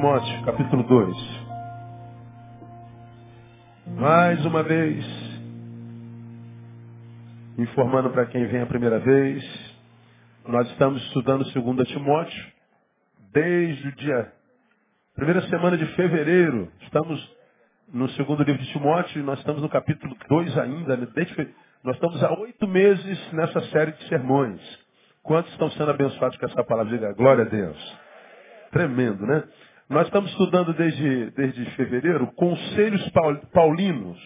2 Timóteo, capítulo 2. Mais uma vez, informando para quem vem a primeira vez, nós estamos estudando 2 Timóteo desde o dia, primeira semana de fevereiro. Estamos no segundo livro de Timóteo nós estamos no capítulo 2 ainda. Né? Desde, nós estamos há oito meses nessa série de sermões. Quantos estão sendo abençoados com essa palavra? Diga, glória a Deus. Tremendo, né? Nós estamos estudando desde, desde fevereiro conselhos paulinos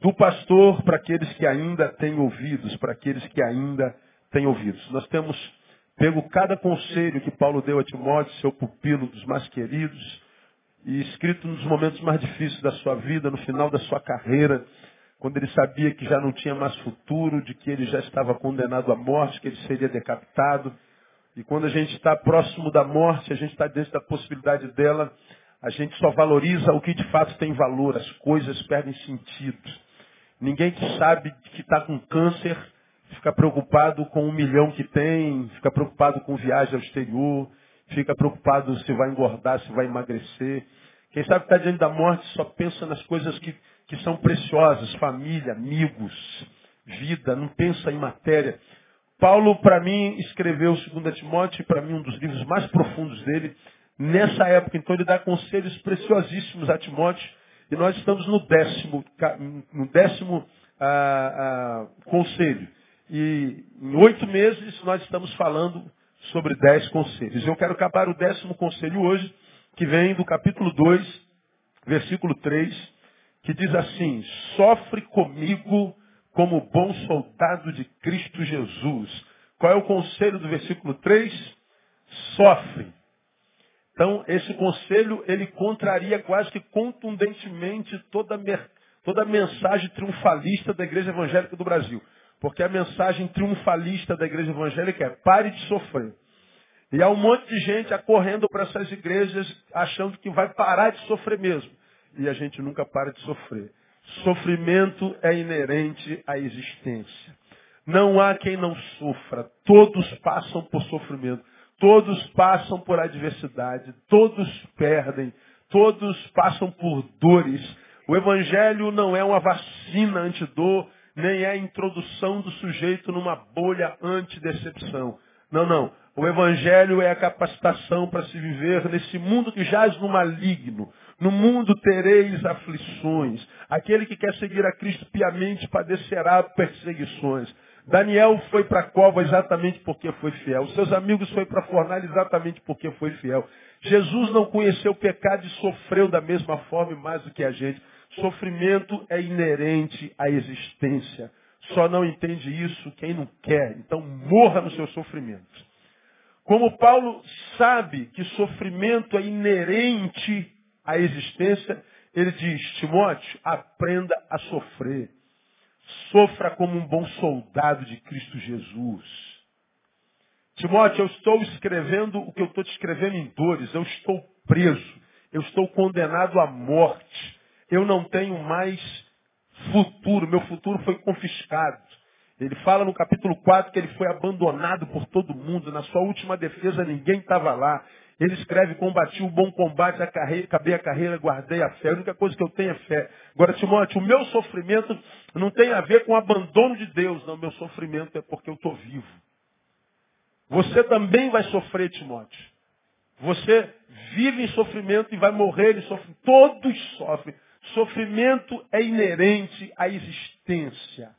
do pastor para aqueles que ainda têm ouvidos, para aqueles que ainda têm ouvidos. Nós temos pego cada conselho que Paulo deu a Timóteo, seu pupilo dos mais queridos, e escrito nos momentos mais difíceis da sua vida, no final da sua carreira, quando ele sabia que já não tinha mais futuro, de que ele já estava condenado à morte, que ele seria decapitado. E quando a gente está próximo da morte, a gente está dentro da possibilidade dela, a gente só valoriza o que de fato tem valor, as coisas perdem sentido. Ninguém que sabe que está com câncer fica preocupado com um milhão que tem, fica preocupado com viagem ao exterior, fica preocupado se vai engordar, se vai emagrecer. Quem sabe que está diante da morte só pensa nas coisas que, que são preciosas, família, amigos, vida, não pensa em matéria. Paulo, para mim, escreveu 2 Timóteo, para mim, um dos livros mais profundos dele, nessa época. Então, ele dá conselhos preciosíssimos a Timóteo, e nós estamos no décimo, no décimo ah, ah, conselho. E em oito meses nós estamos falando sobre dez conselhos. Eu quero acabar o décimo conselho hoje, que vem do capítulo 2, versículo 3, que diz assim, sofre comigo como bom soldado de Cristo Jesus. Qual é o conselho do versículo 3? Sofre. Então, esse conselho, ele contraria quase que contundentemente toda, toda a mensagem triunfalista da Igreja Evangélica do Brasil. Porque a mensagem triunfalista da Igreja Evangélica é pare de sofrer. E há um monte de gente acorrendo para essas igrejas achando que vai parar de sofrer mesmo. E a gente nunca para de sofrer. Sofrimento é inerente à existência. Não há quem não sofra. Todos passam por sofrimento. Todos passam por adversidade. Todos perdem. Todos passam por dores. O Evangelho não é uma vacina antidor, nem é a introdução do sujeito numa bolha antidecepção. Não, não. O Evangelho é a capacitação para se viver nesse mundo que jaz no maligno. No mundo tereis aflições. Aquele que quer seguir a Cristo piamente padecerá perseguições. Daniel foi para a cova exatamente porque foi fiel. Seus amigos foi para a fornalha exatamente porque foi fiel. Jesus não conheceu o pecado e sofreu da mesma forma e mais do que a gente. Sofrimento é inerente à existência. Só não entende isso quem não quer. Então morra no seu sofrimento. Como Paulo sabe que sofrimento é inerente à existência, ele diz, Timóteo, aprenda a sofrer. Sofra como um bom soldado de Cristo Jesus. Timóteo, eu estou escrevendo o que eu estou te escrevendo em dores. Eu estou preso. Eu estou condenado à morte. Eu não tenho mais futuro. Meu futuro foi confiscado. Ele fala no capítulo 4 que ele foi abandonado por todo mundo. Na sua última defesa ninguém estava lá. Ele escreve, combati o bom combate, acabei a carreira, guardei a fé. A única coisa que eu tenho é fé. Agora, Timóteo, o meu sofrimento não tem a ver com o abandono de Deus. Não, meu sofrimento é porque eu estou vivo. Você também vai sofrer, Timóteo. Você vive em sofrimento e vai morrer em sofrimento. Todos sofrem. Sofrimento é inerente à existência.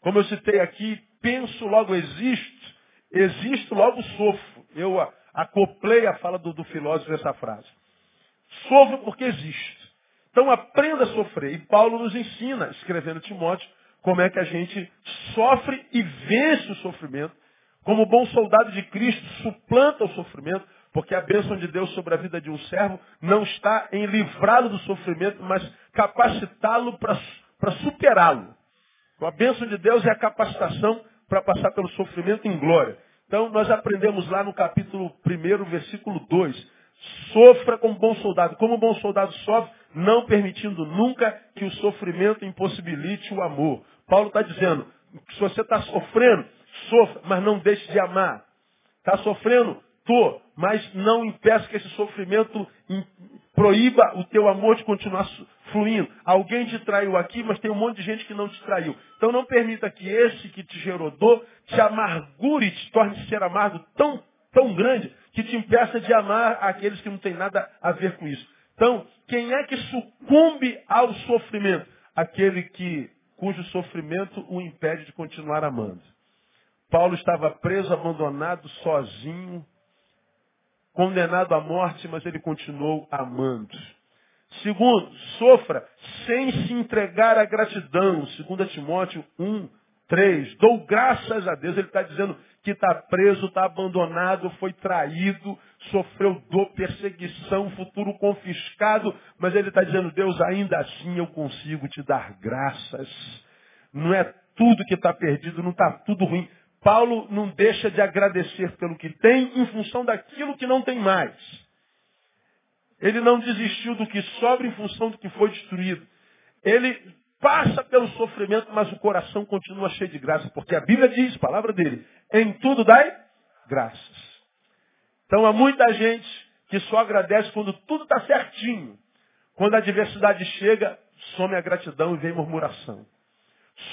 Como eu citei aqui, penso, logo existo, existo, logo sofro. Eu acoplei a fala do, do filósofo essa frase. Sofro porque existo. Então aprenda a sofrer. E Paulo nos ensina, escrevendo Timóteo, como é que a gente sofre e vence o sofrimento. Como bom soldado de Cristo, suplanta o sofrimento, porque a bênção de Deus sobre a vida de um servo não está em livrá-lo do sofrimento, mas capacitá-lo para superá-lo. A bênção de Deus é a capacitação para passar pelo sofrimento em glória. Então, nós aprendemos lá no capítulo 1, versículo 2. Sofra como bom soldado. Como bom soldado sofre, não permitindo nunca que o sofrimento impossibilite o amor. Paulo está dizendo, se você está sofrendo, sofra, mas não deixe de amar. Está sofrendo? Tô. mas não impeça que esse sofrimento proíba o teu amor de continuar fluindo. Alguém te traiu aqui, mas tem um monte de gente que não te traiu. Então não permita que esse que te gerou dor te amargure, te torne ser amargo tão, tão grande que te impeça de amar aqueles que não têm nada a ver com isso. Então, quem é que sucumbe ao sofrimento? Aquele que cujo sofrimento o impede de continuar amando. Paulo estava preso, abandonado, sozinho, condenado à morte, mas ele continuou amando. Segundo, sofra sem se entregar à gratidão. 2 Timóteo 1, 3. Dou graças a Deus. Ele está dizendo que está preso, está abandonado, foi traído, sofreu dor, perseguição, futuro confiscado. Mas ele está dizendo, Deus, ainda assim eu consigo te dar graças. Não é tudo que está perdido, não está tudo ruim. Paulo não deixa de agradecer pelo que tem em função daquilo que não tem mais. Ele não desistiu do que sobra em função do que foi destruído. Ele passa pelo sofrimento, mas o coração continua cheio de graça, porque a Bíblia diz, palavra dele, em tudo dai graças. Então há muita gente que só agradece quando tudo está certinho. Quando a adversidade chega, some a gratidão e vem murmuração.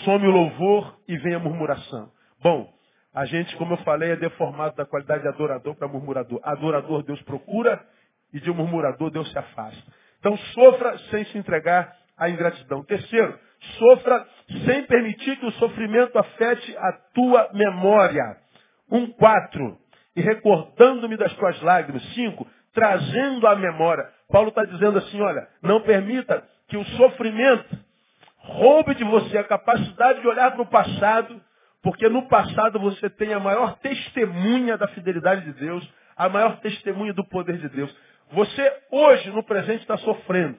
Some o louvor e vem a murmuração. Bom, a gente, como eu falei, é deformado da qualidade de adorador para murmurador. Adorador Deus procura e de murmurador Deus se afasta. Então sofra sem se entregar à ingratidão. Terceiro, sofra sem permitir que o sofrimento afete a tua memória. Um, quatro. E recordando-me das tuas lágrimas. Cinco, trazendo a memória. Paulo está dizendo assim, olha, não permita que o sofrimento roube de você a capacidade de olhar para o passado porque no passado você tem a maior testemunha da fidelidade de Deus, a maior testemunha do poder de Deus. Você hoje, no presente, está sofrendo.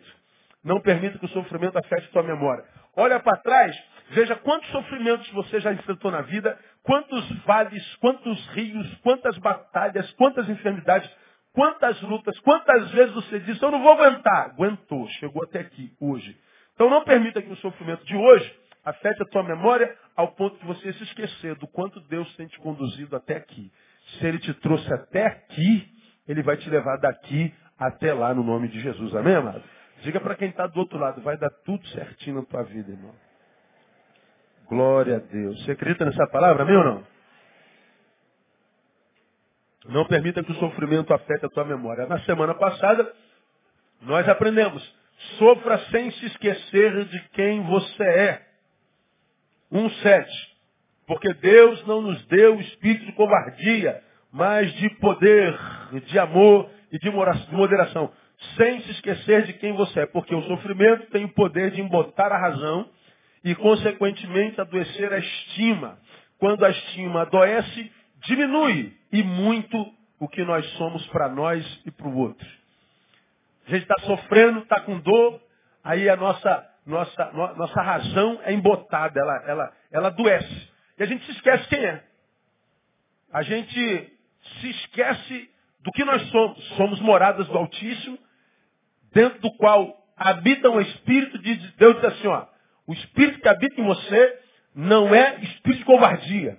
Não permita que o sofrimento afete sua memória. Olha para trás, veja quantos sofrimentos você já enfrentou na vida, quantos vales, quantos rios, quantas batalhas, quantas enfermidades, quantas lutas, quantas vezes você disse, eu não vou aguentar. Aguentou, chegou até aqui, hoje. Então não permita que o sofrimento de hoje afete a tua memória ao ponto de você se esquecer do quanto Deus tem te conduzido até aqui. Se Ele te trouxe até aqui, Ele vai te levar daqui até lá no nome de Jesus. Amém, amado? Diga para quem está do outro lado, vai dar tudo certinho na tua vida, irmão. Glória a Deus. Você acredita nessa palavra, amém ou não? Não permita que o sofrimento afete a tua memória. Na semana passada, nós aprendemos. Sofra sem se esquecer de quem você é. 1,7. Porque Deus não nos deu espírito de covardia, mas de poder, de amor e de moderação. Sem se esquecer de quem você é. Porque o sofrimento tem o poder de embotar a razão e, consequentemente, adoecer a estima. Quando a estima adoece, diminui e muito o que nós somos para nós e para o outro. A gente está sofrendo, está com dor, aí a nossa nossa, no, nossa razão é embotada, ela, ela, ela adoece. E a gente se esquece quem é. A gente se esquece do que nós somos. Somos moradas do Altíssimo, dentro do qual habita um Espírito de Deus diz assim, ó, o Espírito que habita em você não é espírito de covardia.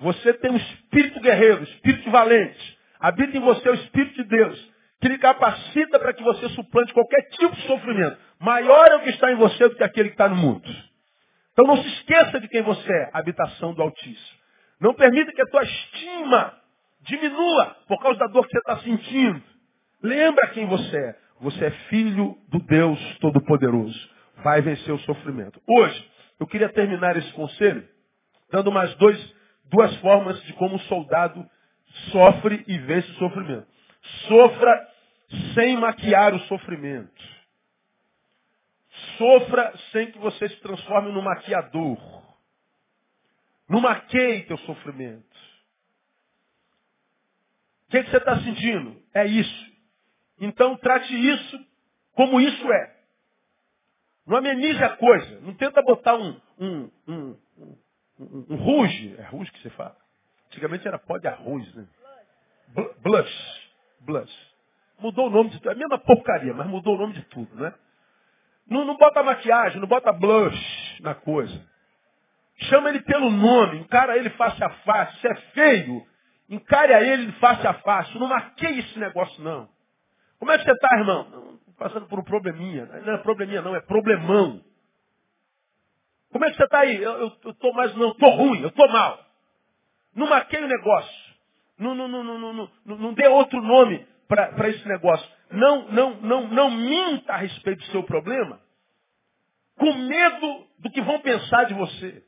Você tem um espírito guerreiro, espírito valente. Habita em você o Espírito de Deus, que lhe capacita para que você suplante qualquer tipo de sofrimento. Maior é o que está em você do que aquele que está no mundo. Então não se esqueça de quem você é, habitação do Altíssimo. Não permita que a tua estima diminua por causa da dor que você está sentindo. Lembra quem você é. Você é filho do Deus Todo-Poderoso. Vai vencer o sofrimento. Hoje, eu queria terminar esse conselho dando mais dois, duas formas de como um soldado sofre e vence o sofrimento. Sofra sem maquiar o sofrimento. Sofra sem que você se transforme no maquiador. Não maqueie teu sofrimento. O que, que você está sentindo? É isso. Então trate isso como isso é. Não amenize a coisa. Não tenta botar um, um, um, um, um ruge. É ruge que você fala? Antigamente era pó de arroz, né? Blush. Blush. Mudou o nome de tudo. É a mesma porcaria, mas mudou o nome de tudo, né? Não, não bota maquiagem, não bota blush na coisa. Chama ele pelo nome, encara ele face a face. Se é feio, Encare a ele face a face. Não marquei esse negócio, não. Como é que você está, irmão? Passando por um probleminha. Não é probleminha, não, é problemão. Como é que você está aí? Eu estou mais, não, estou ruim, eu estou mal. Não marquei o negócio. Não, não, não, não, não, não, não dê outro nome para esse negócio. Não, não, não, não minta a respeito do seu problema com medo do que vão pensar de você.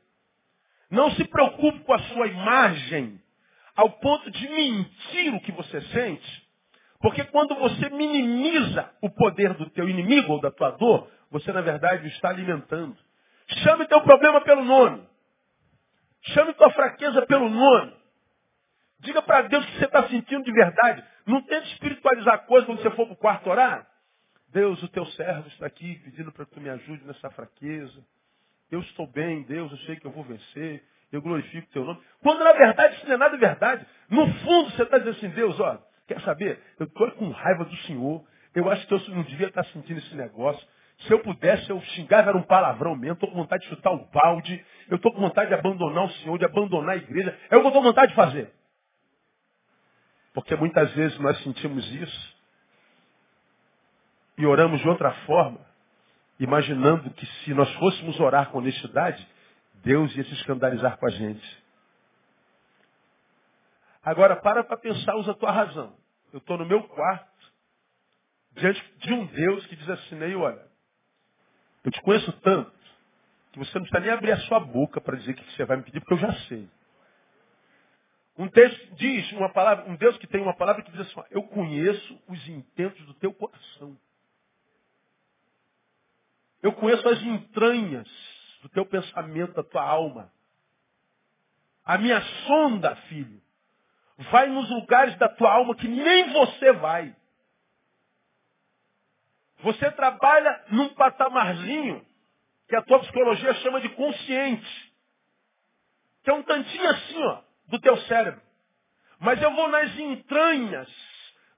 Não se preocupe com a sua imagem ao ponto de mentir o que você sente. Porque quando você minimiza o poder do teu inimigo ou da tua dor, você na verdade o está alimentando. Chame teu problema pelo nome. Chame tua fraqueza pelo nome. Diga para Deus o que você está sentindo de verdade. Não tente espiritualizar a coisa quando você for para o quarto orar. Deus, o teu servo está aqui pedindo para que tu me ajude nessa fraqueza. Eu estou bem, Deus, eu sei que eu vou vencer. Eu glorifico o teu nome. Quando na verdade isso não é nada verdade. No fundo você está dizendo assim, Deus, ó, quer saber? Eu estou com raiva do Senhor. Eu acho que eu não devia estar sentindo esse negócio. Se eu pudesse, eu xingava, era um palavrão mesmo. Estou com vontade de chutar o balde. Eu estou com vontade de abandonar o Senhor, de abandonar a igreja. É o que eu estou com vontade de fazer. Porque muitas vezes nós sentimos isso e oramos de outra forma, imaginando que se nós fôssemos orar com honestidade, Deus ia se escandalizar com a gente. Agora, para para pensar, usa a tua razão. Eu estou no meu quarto, diante de um Deus que diz assim, Ney, olha, eu te conheço tanto, que você não precisa nem abrir a sua boca para dizer o que você vai me pedir, porque eu já sei. Um texto diz uma palavra, um Deus que tem uma palavra que diz assim, eu conheço os intentos do teu coração. Eu conheço as entranhas do teu pensamento, da tua alma. A minha sonda, filho, vai nos lugares da tua alma que nem você vai. Você trabalha num patamarzinho que a tua psicologia chama de consciente. Que é um tantinho assim, ó, do teu cérebro. Mas eu vou nas entranhas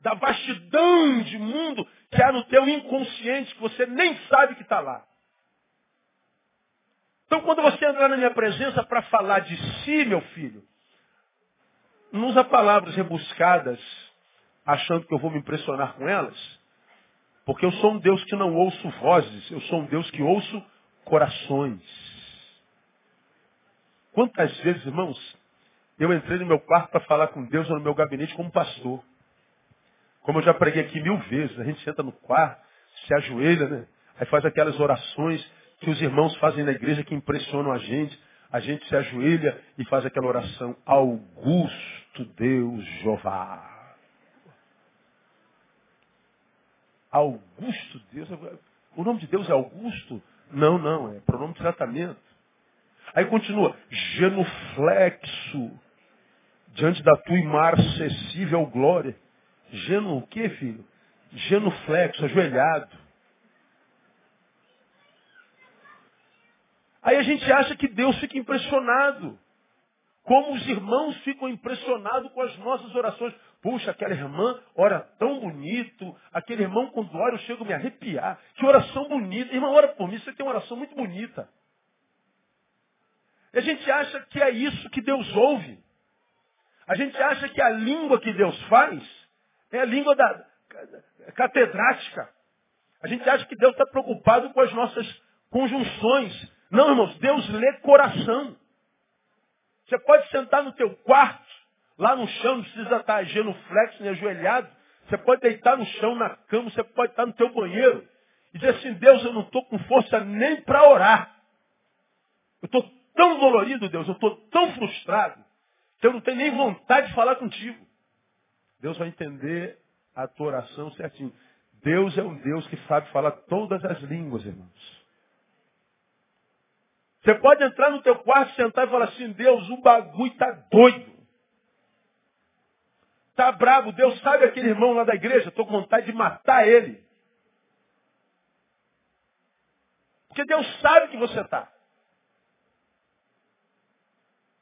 da vastidão de mundo que há no teu inconsciente, que você nem sabe que está lá. Então, quando você entrar na minha presença para falar de si, meu filho, não usa palavras rebuscadas, achando que eu vou me impressionar com elas, porque eu sou um Deus que não ouço vozes, eu sou um Deus que ouço corações. Quantas vezes, irmãos, eu entrei no meu quarto para falar com Deus ou no meu gabinete como pastor. Como eu já preguei aqui mil vezes, a gente senta no quarto, se ajoelha, né? Aí faz aquelas orações que os irmãos fazem na igreja que impressionam a gente. A gente se ajoelha e faz aquela oração. Augusto Deus Jeová. Augusto Deus. O nome de Deus é Augusto? Não, não, é pronome de tratamento. Aí continua, genuflexo, diante da tua imarcessível glória. Geno o quê, filho? Genuflexo, ajoelhado. Aí a gente acha que Deus fica impressionado. Como os irmãos ficam impressionados com as nossas orações. Puxa, aquela irmã ora tão bonito. Aquele irmão, quando ora, eu chego a me arrepiar. Que oração bonita. Irmã, ora por mim, você tem uma oração muito bonita. E a gente acha que é isso que Deus ouve. A gente acha que a língua que Deus faz é a língua da catedrática. A gente acha que Deus está preocupado com as nossas conjunções. Não, irmãos, Deus lê coração. Você pode sentar no teu quarto, lá no chão, não precisa estar genuflexo nem ajoelhado. Você pode deitar no chão, na cama, você pode estar no teu banheiro. E dizer assim, Deus, eu não estou com força nem para orar. Eu estou tão dolorido, Deus, eu estou tão frustrado, que eu não tenho nem vontade de falar contigo. Deus vai entender a tua oração certinho. Deus é um Deus que sabe falar todas as línguas, irmãos. Você pode entrar no teu quarto, sentar e falar assim, Deus, o bagulho está doido. Está bravo. Deus sabe aquele irmão lá da igreja, estou com vontade de matar ele. Porque Deus sabe que você está.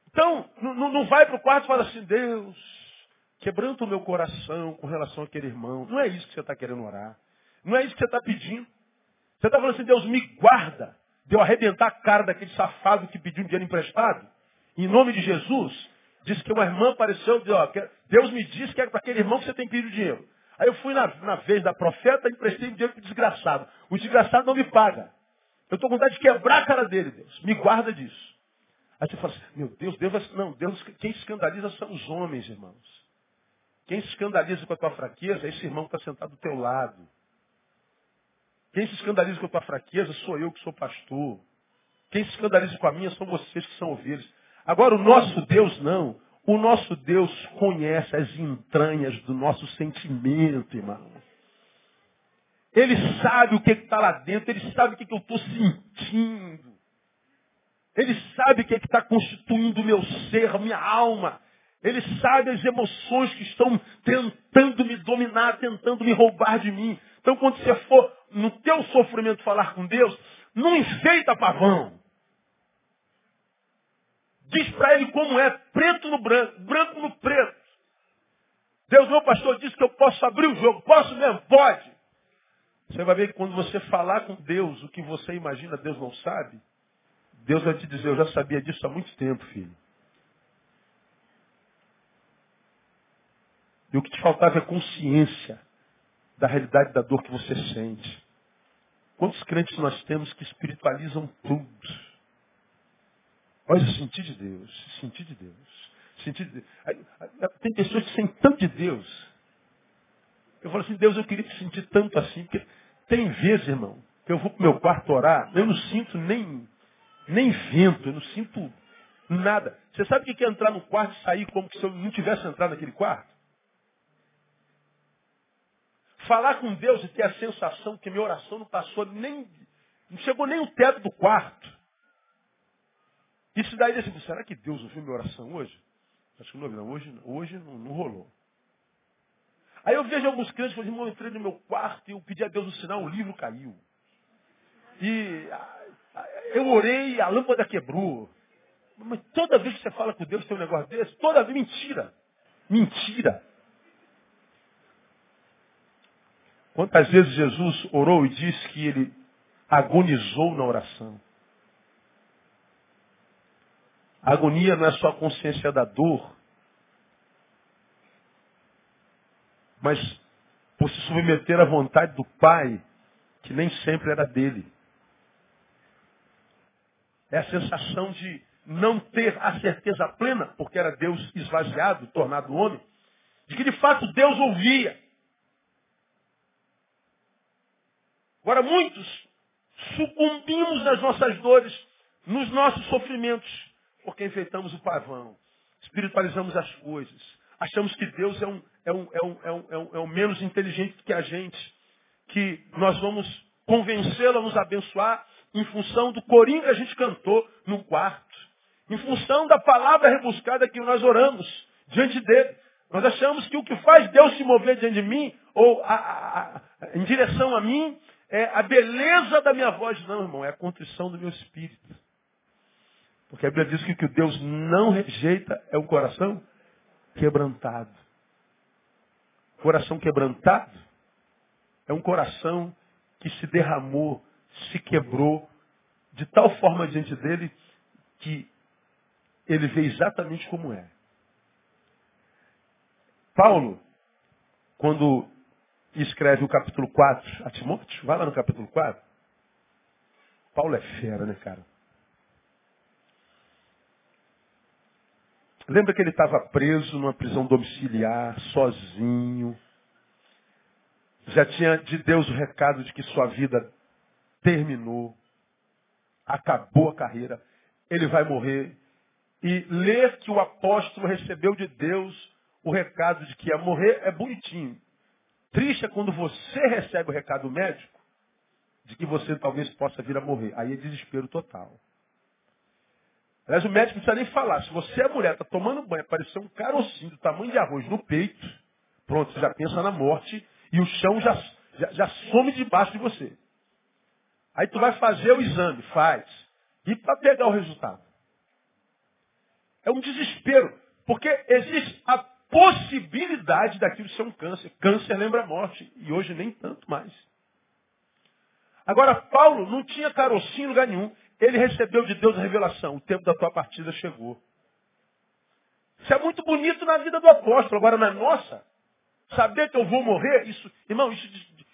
Então, não vai para o quarto e fala assim, Deus, quebranta o meu coração com relação àquele irmão. Não é isso que você está querendo orar. Não é isso que você está pedindo. Você está falando assim, Deus, me guarda de eu arrebentar a cara daquele safado que pediu um dinheiro emprestado, em nome de Jesus, Diz que uma irmã apareceu, diz, ó, Deus me disse que é para aquele irmão que você tem pedido dinheiro. Aí eu fui na, na vez da profeta e emprestei dinheiro para o desgraçado. O desgraçado não me paga. Eu estou com vontade de quebrar a cara dele, Deus. Me guarda disso. Aí você fala assim, meu Deus, Deus não, Deus, quem escandaliza são os homens, irmãos. Quem escandaliza com a tua fraqueza é esse irmão que está sentado do teu lado. Quem se escandaliza com a tua fraqueza sou eu que sou pastor. Quem se escandaliza com a minha são vocês que são ovelhas. Agora, o nosso Deus não. O nosso Deus conhece as entranhas do nosso sentimento, irmão. Ele sabe o que está lá dentro, ele sabe o que, que eu estou sentindo. Ele sabe o que está constituindo o meu ser, minha alma. Ele sabe as emoções que estão tentando me dominar, tentando me roubar de mim. Então, quando você for no teu sofrimento falar com Deus, não enfeita pavão. Diz para ele como é, preto no branco, branco no preto. Deus, meu pastor, disse que eu posso abrir o jogo. Posso mesmo? Pode. Você vai ver que quando você falar com Deus o que você imagina, Deus não sabe. Deus vai te dizer, eu já sabia disso há muito tempo, filho. E o que te faltava é consciência da realidade da dor que você sente. Quantos crentes nós temos que espiritualizam tudo? Olha sentir de Deus, sentir de Deus. Sentir de Deus. Tem pessoas que sentem tanto de Deus. Eu falo assim, Deus, eu queria te sentir tanto assim, porque tem vezes, irmão, que eu vou para o meu quarto orar, eu não sinto nem, nem vento, eu não sinto nada. Você sabe o que é entrar no quarto e sair como se eu não tivesse entrado naquele quarto? Falar com Deus e ter a sensação que minha oração não passou nem, não chegou nem o teto do quarto. Isso daí, assim, será que Deus ouviu minha oração hoje? Acho que não não. Hoje, hoje não, não rolou. Aí eu vejo alguns crentes falando, irmão, eu entrei no meu quarto e eu pedi a Deus um sinal, o livro caiu. E eu orei e a lâmpada quebrou. Mas toda vez que você fala com Deus tem um negócio desse, toda vez mentira. Mentira. Quantas vezes Jesus orou e disse que ele agonizou na oração? A agonia não é só a consciência da dor, mas por se submeter à vontade do Pai, que nem sempre era dele. É a sensação de não ter a certeza plena, porque era Deus esvaziado, tornado homem, de que de fato Deus ouvia. Agora, muitos sucumbimos nas nossas dores, nos nossos sofrimentos, porque enfeitamos o pavão, espiritualizamos as coisas, achamos que Deus é um, é um, é um, é um, é um, é um menos inteligente que a gente, que nós vamos convencê-lo a nos abençoar em função do corinho que a gente cantou no quarto, em função da palavra rebuscada que nós oramos diante dele. Nós achamos que o que faz Deus se mover diante de mim, ou a, a, a, em direção a mim, é a beleza da minha voz. Não, irmão, é a contrição do meu espírito. Porque a Bíblia diz que o que Deus não rejeita é um coração quebrantado. Coração quebrantado é um coração que se derramou, se quebrou, de tal forma diante dele que ele vê exatamente como é. Paulo, quando escreve o capítulo 4 a Timóteo, vai lá no capítulo 4. Paulo é fera, né, cara? Lembra que ele estava preso numa prisão domiciliar, sozinho. Já tinha de Deus o recado de que sua vida terminou. Acabou a carreira. Ele vai morrer. E ler que o apóstolo recebeu de Deus o recado de que ia morrer é bonitinho. Triste é quando você recebe o recado médico de que você talvez possa vir a morrer. Aí é desespero total. Aliás, o médico não precisa nem falar. Se você é mulher, está tomando banho, apareceu um carocinho do tamanho de arroz no peito, pronto, você já pensa na morte e o chão já, já, já some debaixo de você. Aí tu vai fazer o exame, faz. E para pegar o resultado. É um desespero. Porque existe a possibilidade daquilo ser um câncer. Câncer lembra a morte. E hoje nem tanto mais. Agora, Paulo não tinha carocinho em lugar nenhum. Ele recebeu de Deus a revelação. O tempo da tua partida chegou. Isso é muito bonito na vida do apóstolo. Agora, na nossa, saber que eu vou morrer, isso, irmão, isso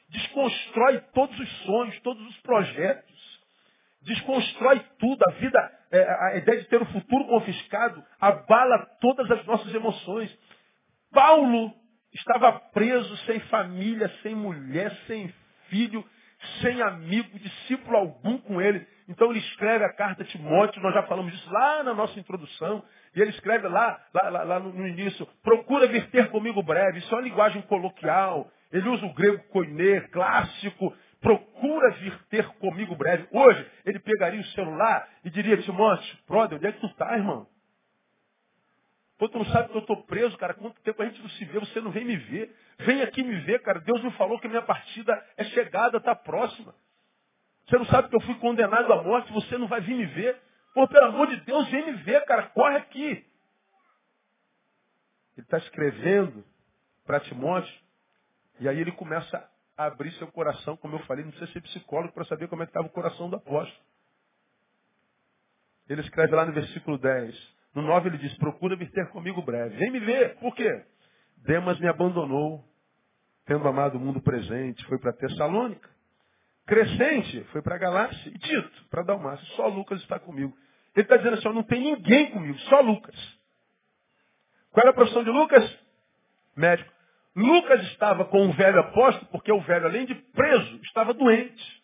desconstrói todos os sonhos, todos os projetos. Desconstrói tudo. A vida, é, a ideia de ter o futuro confiscado, abala todas as nossas emoções. Paulo estava preso, sem família, sem mulher, sem filho, sem amigo, discípulo algum com ele. Então ele escreve a carta a Timóteo, nós já falamos disso lá na nossa introdução. E ele escreve lá, lá, lá, lá no início, procura vir ter comigo breve. Isso é uma linguagem coloquial. Ele usa o grego koiné, clássico. Procura vir ter comigo breve. Hoje, ele pegaria o celular e diria, Timóteo, brother, onde é que tu tá, irmão? Pô, tu não sabe que eu estou preso, cara. Quanto tempo a gente não se vê, você não vem me ver. Vem aqui me ver, cara. Deus me falou que minha partida é chegada, está próxima. Você não sabe que eu fui condenado à morte, você não vai vir me ver. Pô, pelo amor de Deus, vem me ver, cara. Corre aqui. Ele está escrevendo para Timóteo, e aí ele começa a abrir seu coração, como eu falei, não precisa ser psicólogo para saber como é que estava o coração do apóstolo. Ele escreve lá no versículo 10. No 9 ele diz, procura vir ter comigo breve. Vem me ver. Por quê? Demas me abandonou, tendo amado o mundo presente, foi para Tessalônica. Crescente foi para Galácia. E Tito, para Dalmácia. Só Lucas está comigo. Ele está dizendo assim, não tem ninguém comigo, só Lucas. Qual era a profissão de Lucas? Médico. Lucas estava com o velho apóstolo, porque o velho, além de preso, estava doente.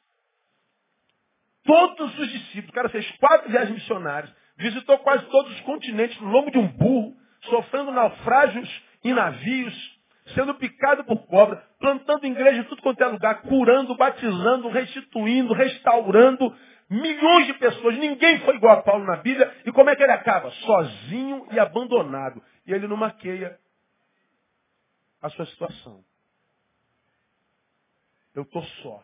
Todos os discípulos, o cara fez quatro viagens missionárias, Visitou quase todos os continentes no lombo de um burro, sofrendo naufrágios em navios, sendo picado por cobra, plantando igreja em tudo quanto é lugar, curando, batizando, restituindo, restaurando milhões de pessoas. Ninguém foi igual a Paulo na Bíblia. E como é que ele acaba? Sozinho e abandonado. E ele não maqueia a sua situação. Eu estou só.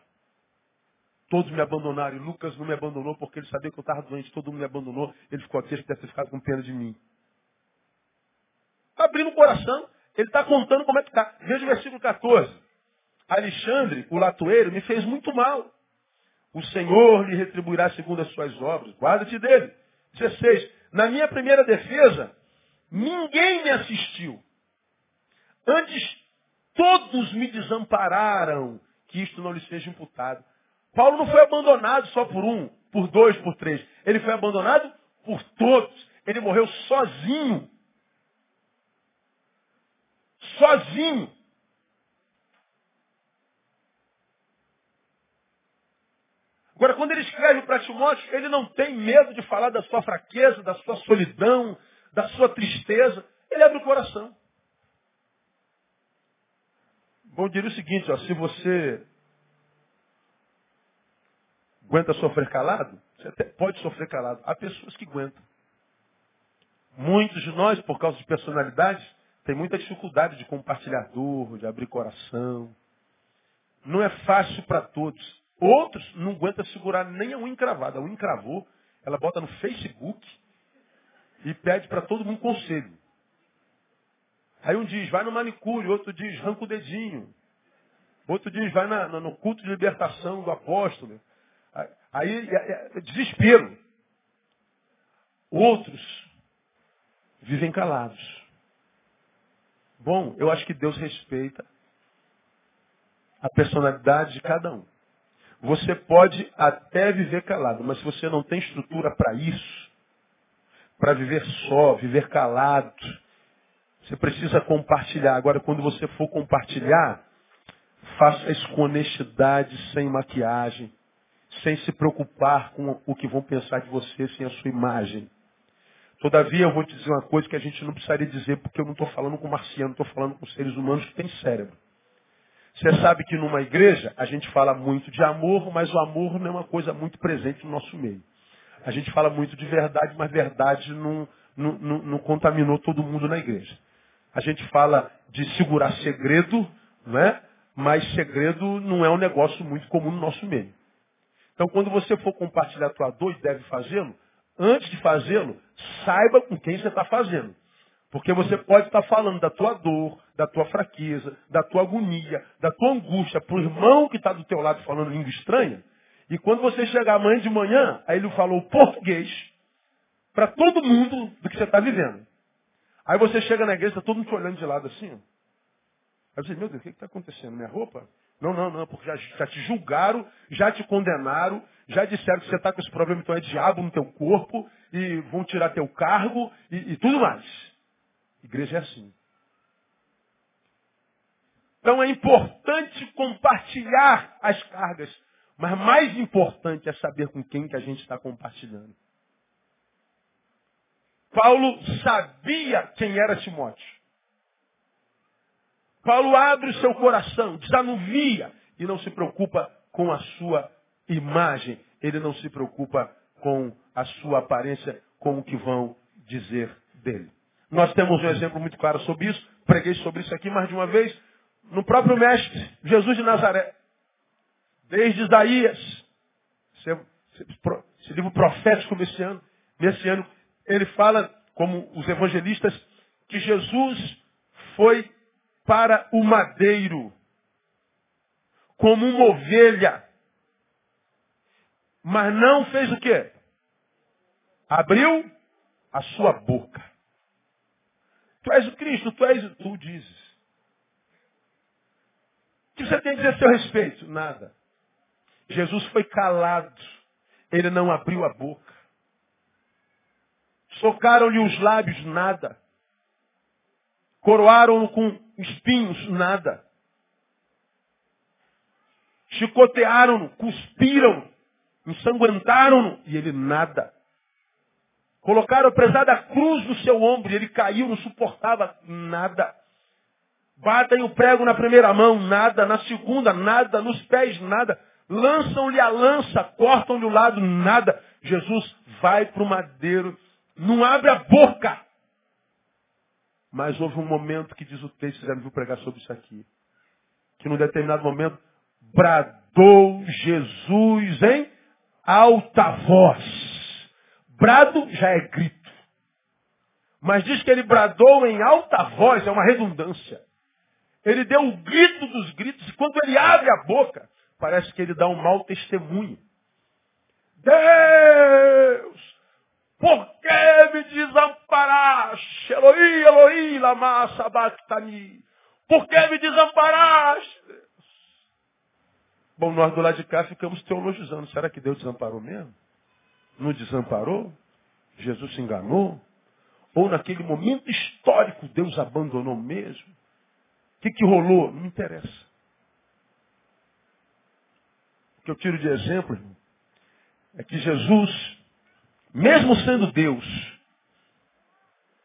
Todos me abandonaram. E Lucas não me abandonou porque ele sabia que eu estava doente. Todo mundo me abandonou. Ele ficou que deve ter ficado com pena de mim. Está abrindo o coração. Ele está contando como é que está. Veja o versículo 14. Alexandre, o latoeiro, me fez muito mal. O Senhor lhe retribuirá segundo as suas obras. Guarda-te dele. 16. Na minha primeira defesa, ninguém me assistiu. Antes, todos me desampararam, que isto não lhe seja imputado. Paulo não foi abandonado só por um, por dois, por três. Ele foi abandonado por todos. Ele morreu sozinho. Sozinho. Agora, quando ele escreve para Timóteo, ele não tem medo de falar da sua fraqueza, da sua solidão, da sua tristeza. Ele abre o coração. Bom, diria o seguinte, ó, se você Aguenta sofrer calado? Você até pode sofrer calado. Há pessoas que aguentam. Muitos de nós, por causa de personalidades, tem muita dificuldade de compartilhar dor, de abrir coração. Não é fácil para todos. Outros não aguentam segurar nem a unha encravada. A unha encravou, ela bota no Facebook e pede para todo mundo conselho. Aí um diz, vai no manicure, outro diz, arranca o dedinho. Outro diz, vai na, no culto de libertação do apóstolo. Aí é, é, é desespero. Outros vivem calados. Bom, eu acho que Deus respeita a personalidade de cada um. Você pode até viver calado, mas se você não tem estrutura para isso, para viver só, viver calado, você precisa compartilhar. Agora, quando você for compartilhar, faça isso com honestidade, sem maquiagem sem se preocupar com o que vão pensar de você, sem a sua imagem. Todavia, eu vou te dizer uma coisa que a gente não precisaria dizer, porque eu não estou falando com marciano, estou falando com seres humanos que têm cérebro. Você sabe que numa igreja a gente fala muito de amor, mas o amor não é uma coisa muito presente no nosso meio. A gente fala muito de verdade, mas verdade não, não, não, não contaminou todo mundo na igreja. A gente fala de segurar segredo, não é? mas segredo não é um negócio muito comum no nosso meio. Então, quando você for compartilhar a tua dor e deve fazê-lo, antes de fazê-lo, saiba com quem você está fazendo. Porque você pode estar falando da tua dor, da tua fraqueza, da tua agonia, da tua angústia para o irmão que está do teu lado falando língua estranha. E quando você chegar amanhã de manhã, aí ele falou português para todo mundo do que você está vivendo. Aí você chega na igreja, tá todo mundo te olhando de lado assim. Aí você, meu Deus, o que está acontecendo? Minha roupa? Não, não, não, porque já, já te julgaram, já te condenaram, já disseram que você está com esse problema, então é diabo no teu corpo, e vão tirar teu cargo e, e tudo mais. Igreja é assim. Então é importante compartilhar as cargas, mas mais importante é saber com quem que a gente está compartilhando. Paulo sabia quem era Timóteo. Paulo abre o seu coração, desanuvia e não se preocupa com a sua imagem. Ele não se preocupa com a sua aparência, com o que vão dizer dele. Nós temos um exemplo muito claro sobre isso. Preguei sobre isso aqui mais de uma vez. No próprio Mestre, Jesus de Nazaré. Desde Isaías, esse livro profético messiano, ele fala, como os evangelistas, que Jesus foi para o madeiro, como uma ovelha. Mas não fez o quê? Abriu a sua boca. Tu és o Cristo, tu és, tu dizes. O que você tem a dizer a seu respeito? Nada. Jesus foi calado. Ele não abriu a boca. Socaram-lhe os lábios, nada. Coroaram-no com espinhos, nada. Chicotearam-no, cuspiram, ensanguentaram-no, e ele nada. Colocaram a pesada cruz no seu ombro, e ele caiu, não suportava nada. Batem o prego na primeira mão, nada. Na segunda, nada. Nos pés, nada. Lançam-lhe a lança, cortam-lhe o lado, nada. Jesus vai para o madeiro, não abre a boca. Mas houve um momento que diz o texto, você já me viu pregar sobre isso aqui. Que num determinado momento bradou Jesus em alta voz. Brado já é grito. Mas diz que ele bradou em alta voz, é uma redundância. Ele deu o grito dos gritos, e quando ele abre a boca, parece que ele dá um mau testemunho. Deus, por que me desamparaste? Eloí, Eloí, lama sabachthani. Por que me desamparaste? Bom, nós do lado de cá ficamos teologizando. Será que Deus desamparou mesmo? Não desamparou? Jesus se enganou? Ou naquele momento histórico Deus abandonou mesmo? O que, que rolou? Não interessa. O que eu tiro de exemplo, é que Jesus mesmo sendo Deus,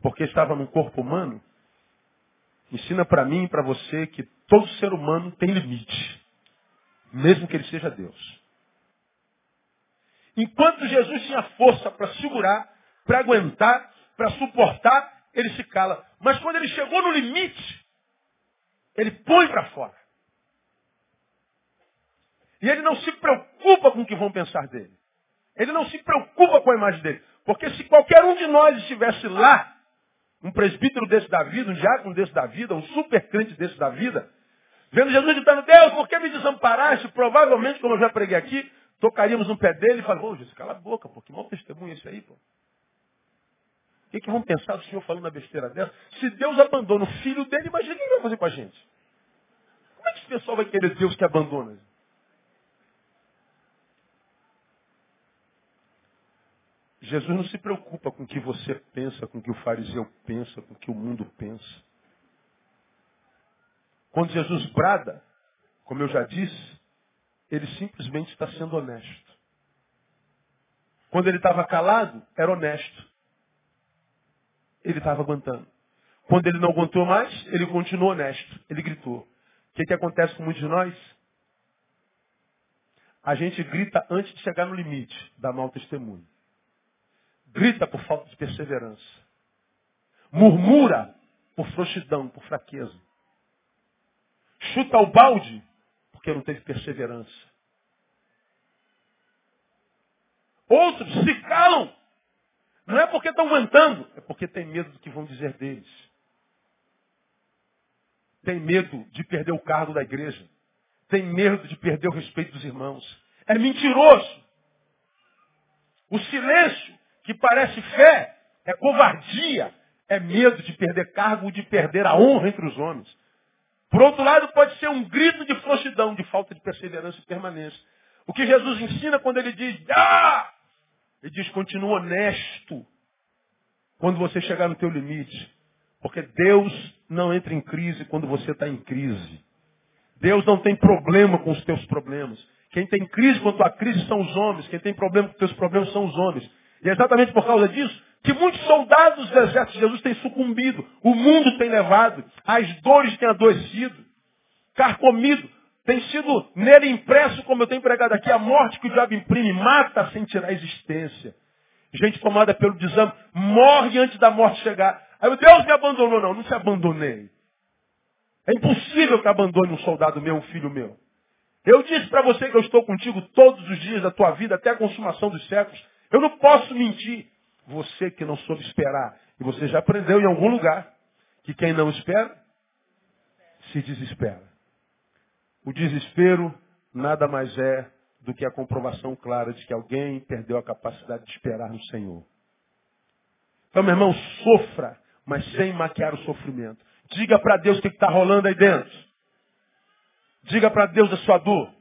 porque estava num corpo humano, ensina para mim e para você que todo ser humano tem limite, mesmo que ele seja Deus. Enquanto Jesus tinha força para segurar, para aguentar, para suportar, ele se cala. Mas quando ele chegou no limite, ele põe para fora. E ele não se preocupa com o que vão pensar dele. Ele não se preocupa com a imagem dele. Porque se qualquer um de nós estivesse lá, um presbítero desse da vida, um diácono desse da vida, um super crente desse da vida, vendo Jesus gritando, Deus, por que me desamparaste? Provavelmente, como eu já preguei aqui, tocaríamos no pé dele e falaríamos, ô Jesus, cala a boca, pô, que mau testemunho esse aí, pô. O que, que vão pensar do Senhor falando uma besteira dessa? Se Deus abandona o filho dele, imagina o que ele vai fazer com a gente. Como é que esse pessoal vai querer Deus que abandona? Jesus não se preocupa com o que você pensa, com o que o fariseu pensa, com o que o mundo pensa. Quando Jesus brada, como eu já disse, ele simplesmente está sendo honesto. Quando ele estava calado, era honesto. Ele estava aguentando. Quando ele não aguentou mais, ele continuou honesto. Ele gritou. O que, que acontece com muitos de nós? A gente grita antes de chegar no limite, da mau testemunho. Grita por falta de perseverança. Murmura por frouxidão, por fraqueza. Chuta o balde porque não teve perseverança. Outros se calam. Não é porque estão aguentando, é porque tem medo do que vão dizer deles. Tem medo de perder o cargo da igreja. Tem medo de perder o respeito dos irmãos. É mentiroso. O silêncio que parece fé, é covardia, é medo de perder cargo, de perder a honra entre os homens. Por outro lado, pode ser um grito de frouxidão, de falta de perseverança e permanência. O que Jesus ensina quando ele diz, ah! Ele diz, continua honesto quando você chegar no teu limite. Porque Deus não entra em crise quando você está em crise. Deus não tem problema com os teus problemas. Quem tem crise com a tua crise são os homens. Quem tem problema com os teus problemas são os homens. E é exatamente por causa disso que muitos soldados do exército de Jesus têm sucumbido. O mundo tem levado. As dores têm adoecido. Carcomido. Tem sido nele impresso, como eu tenho pregado aqui, a morte que o diabo imprime. Mata sem tirar a existência. Gente tomada pelo desânimo. Morre antes da morte chegar. Aí Deus me abandonou. Não, não se abandonei. É impossível que abandone um soldado meu, um filho meu. Eu disse para você que eu estou contigo todos os dias da tua vida, até a consumação dos séculos. Eu não posso mentir. Você que não soube esperar. E você já aprendeu em algum lugar que quem não espera, se desespera. O desespero nada mais é do que a comprovação clara de que alguém perdeu a capacidade de esperar no Senhor. Então, meu irmão, sofra, mas sem maquiar o sofrimento. Diga para Deus o que está rolando aí dentro. Diga para Deus a sua dor.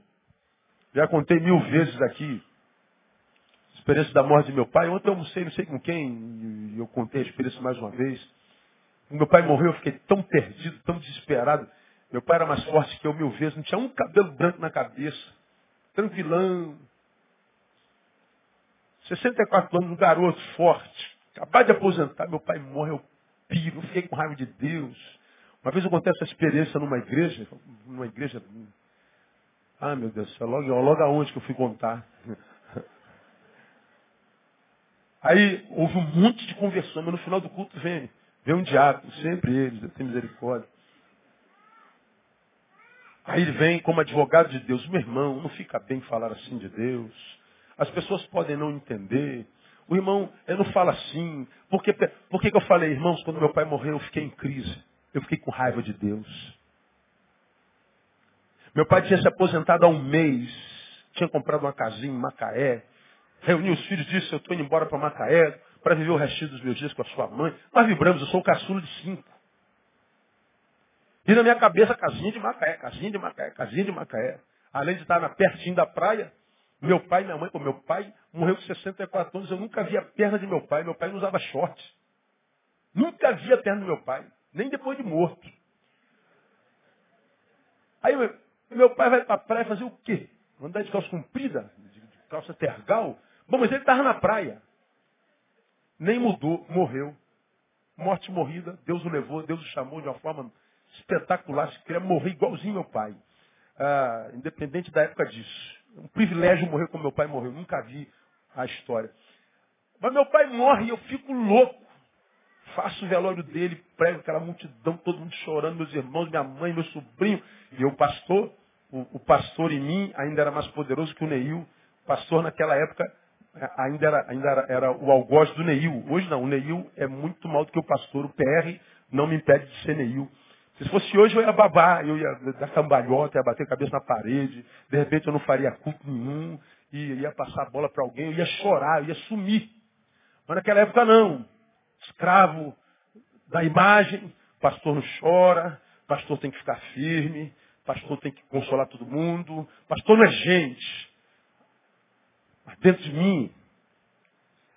Já contei mil vezes aqui experiência da morte de meu pai. Ontem eu almocei, não sei com quem, e eu contei a experiência mais uma vez. Quando meu pai morreu, eu fiquei tão perdido, tão desesperado. Meu pai era mais forte que eu mil vezes, não tinha um cabelo branco na cabeça. Tranquilão. 64 anos, um garoto forte. Acabado de aposentar, meu pai morreu piro, fiquei com raiva de Deus. Uma vez eu contei essa experiência numa igreja, numa igreja. Ah, meu Deus logo, logo aonde que eu fui contar? Aí houve um monte de conversão, mas no final do culto vem, vem um diácono, sempre eles, eu tenho misericórdia. Aí ele vem como advogado de Deus, meu irmão, não fica bem falar assim de Deus. As pessoas podem não entender. O irmão, eu não falo assim. Por que, por que, que eu falei, irmãos, quando meu pai morreu, eu fiquei em crise. Eu fiquei com raiva de Deus. Meu pai tinha se aposentado há um mês. Tinha comprado uma casinha em Macaé. Reuniu os filhos disse, eu estou indo embora para Macaé para viver o resto dos meus dias com a sua mãe. Nós vibramos, eu sou o caçulo de cinco. E na minha cabeça, casinha de Macaé, casinha de Macaé, casinha de Macaé. Além de estar na, pertinho da praia, meu pai e minha mãe, meu pai morreu com 64 anos, eu nunca vi a perna de meu pai. Meu pai não usava short. Nunca vi a perna do meu pai, nem depois de morto. Aí meu pai vai para a praia fazer o quê? Andar de calça comprida, de calça tergal? Bom, mas ele estava na praia. Nem mudou, morreu. Morte morrida, Deus o levou, Deus o chamou de uma forma espetacular. Se queria morrer igualzinho meu pai. Ah, independente da época disso um privilégio morrer como meu pai morreu. Nunca vi a história. Mas meu pai morre e eu fico louco. Faço o velório dele, prego aquela multidão, todo mundo chorando, meus irmãos, minha mãe, meu sobrinho. E eu, pastor, o, o pastor em mim ainda era mais poderoso que o Neil. Pastor naquela época ainda era, ainda era, era o algoz do Neil. Hoje não, o Neil é muito mal do que o pastor. O PR não me impede de ser Neil. Se fosse hoje, eu ia babar, eu ia dar cambalhota, ia bater a cabeça na parede, de repente eu não faria culto nenhum, e ia passar a bola para alguém, eu ia chorar, eu ia sumir. Mas naquela época não. Escravo da imagem, pastor não chora, pastor tem que ficar firme, pastor tem que consolar todo mundo, pastor não é gente. Mas dentro de mim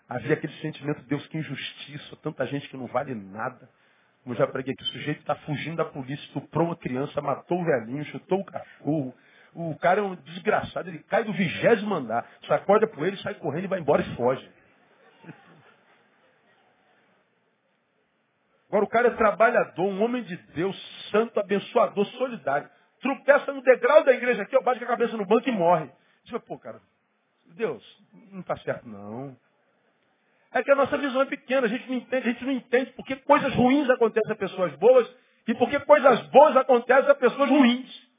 havia aquele sentimento de Deus que injustiça, tanta gente que não vale nada. Como já preguei aqui, o sujeito está fugindo da polícia, estuprou uma criança, matou o velhinho, chutou o cachorro. O cara é um desgraçado, ele cai do vigésimo andar, sacode por ele, sai correndo e vai embora e foge. Agora o cara é trabalhador, um homem de Deus, santo, abençoador, solidário. Tropeça no degrau da igreja aqui, ó, bate a cabeça no banco e morre. Fala, pô, cara, Deus, não está certo não. É que a nossa visão é pequena, a gente não entende, a gente não entende porque coisas ruins acontecem a pessoas boas e porque coisas boas acontecem a pessoas ruins.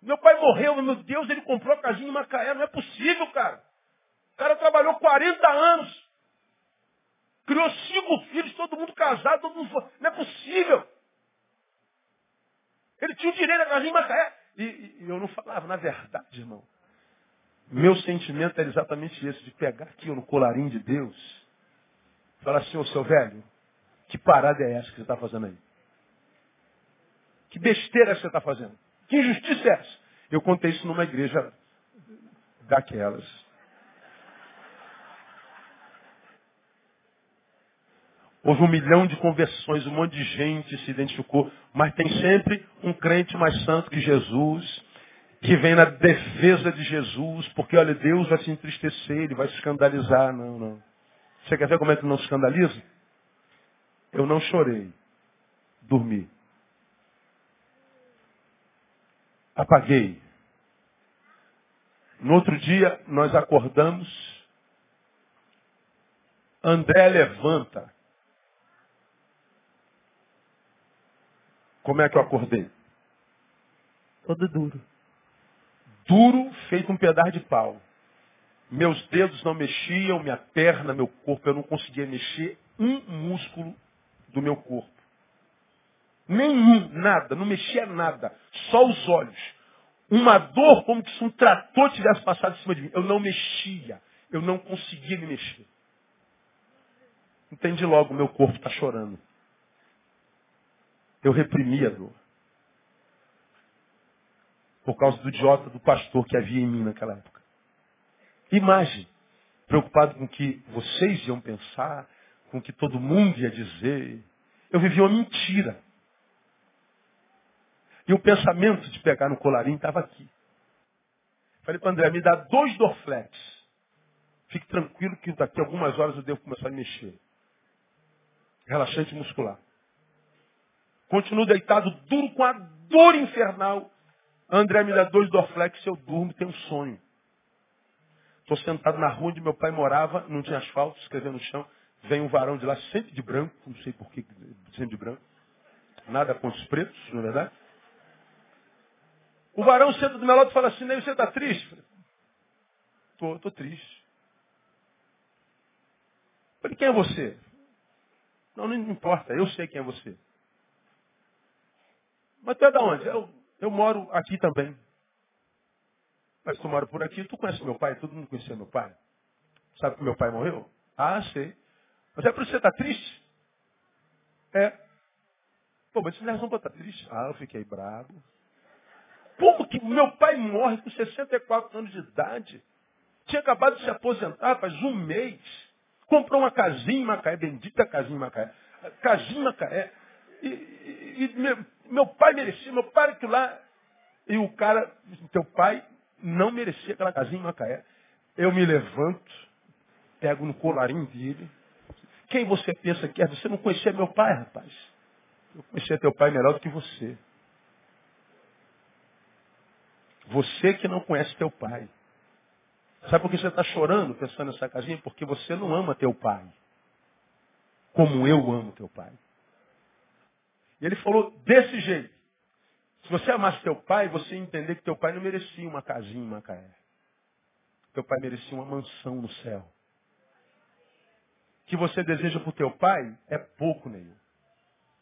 Meu pai morreu, meu Deus, ele comprou a casinha em Macaé, não é possível, cara. O cara trabalhou 40 anos. Criou cinco filhos, todo mundo casado, todo mundo. Não é possível. Ele tinha o direito da casinha em Macaé. E, e, eu não falava, na verdade, irmão. Meu sentimento era exatamente esse, de pegar aqui no colarinho de Deus, falar assim, ô seu velho, Que parada é essa que você está fazendo aí? Que besteira você está fazendo? Que injustiça é essa? Eu contei isso numa igreja daquelas. Houve um milhão de conversões, um monte de gente se identificou, mas tem sempre um crente mais santo que Jesus, que vem na defesa de Jesus, porque olha, Deus vai se entristecer, ele vai se escandalizar. Não, não. Você quer ver como é que não se escandaliza? Eu não chorei, dormi. Apaguei. No outro dia, nós acordamos. André levanta. Como é que eu acordei? Todo duro. Duro, feito um pedaço de pau. Meus dedos não mexiam, minha perna, meu corpo, eu não conseguia mexer um músculo do meu corpo. Nenhum, nada, não mexia nada. Só os olhos. Uma dor como se um trator tivesse passado em cima de mim. Eu não mexia. Eu não conseguia me mexer. Entendi logo, meu corpo está chorando. Eu reprimi a dor. Por causa do idiota do pastor que havia em mim naquela época. Imagem. Preocupado com o que vocês iam pensar, com o que todo mundo ia dizer. Eu vivia uma mentira. E o pensamento de pegar no colarinho estava aqui. Falei para André, me dá dois Dorflex. Fique tranquilo que daqui a algumas horas eu devo começar a mexer. Relaxante muscular. Continuo deitado, duro com a dor infernal. André me dá dois Dorflex, eu durmo, tenho um sonho. Estou sentado na rua onde meu pai morava, não tinha asfalto, escrevendo no chão. Vem um varão de lá, sempre de branco, não sei por que, sempre de branco. Nada contra os pretos, não é verdade? O varão senta do meu lado e fala assim, Ney, você está triste? Estou, estou triste. Falei, quem é você? Não, não importa, eu sei quem é você. Mas tu é da onde? Eu, eu moro aqui também. Mas tu mora por aqui, tu conhece meu pai, todo mundo conhecia meu pai. Sabe que meu pai morreu? Ah, sei. Mas é que você está triste? É. Pô, mas não é razão para estar triste. Ah, eu fiquei bravo. Como que meu pai morre com 64 anos de idade? Tinha acabado de se aposentar faz um mês. Comprou uma casinha em Macaé, bendita casinha em Macaé. Casinha em Macaé. E, e, e meu, pai merecia, meu pai que lá. E o cara, teu pai, não merecia aquela casinha em Macaé. Eu me levanto, pego no colarinho dele. Quem você pensa que é? Você não conhecia meu pai, rapaz. Eu conhecia teu pai melhor do que você. Você que não conhece teu pai. Sabe por que você está chorando pensando nessa casinha? Porque você não ama teu pai. Como eu amo teu pai. E ele falou desse jeito. Se você amasse teu pai, você ia entender que teu pai não merecia uma casinha em Macaé. Teu pai merecia uma mansão no céu. O que você deseja para o teu pai é pouco, Neil.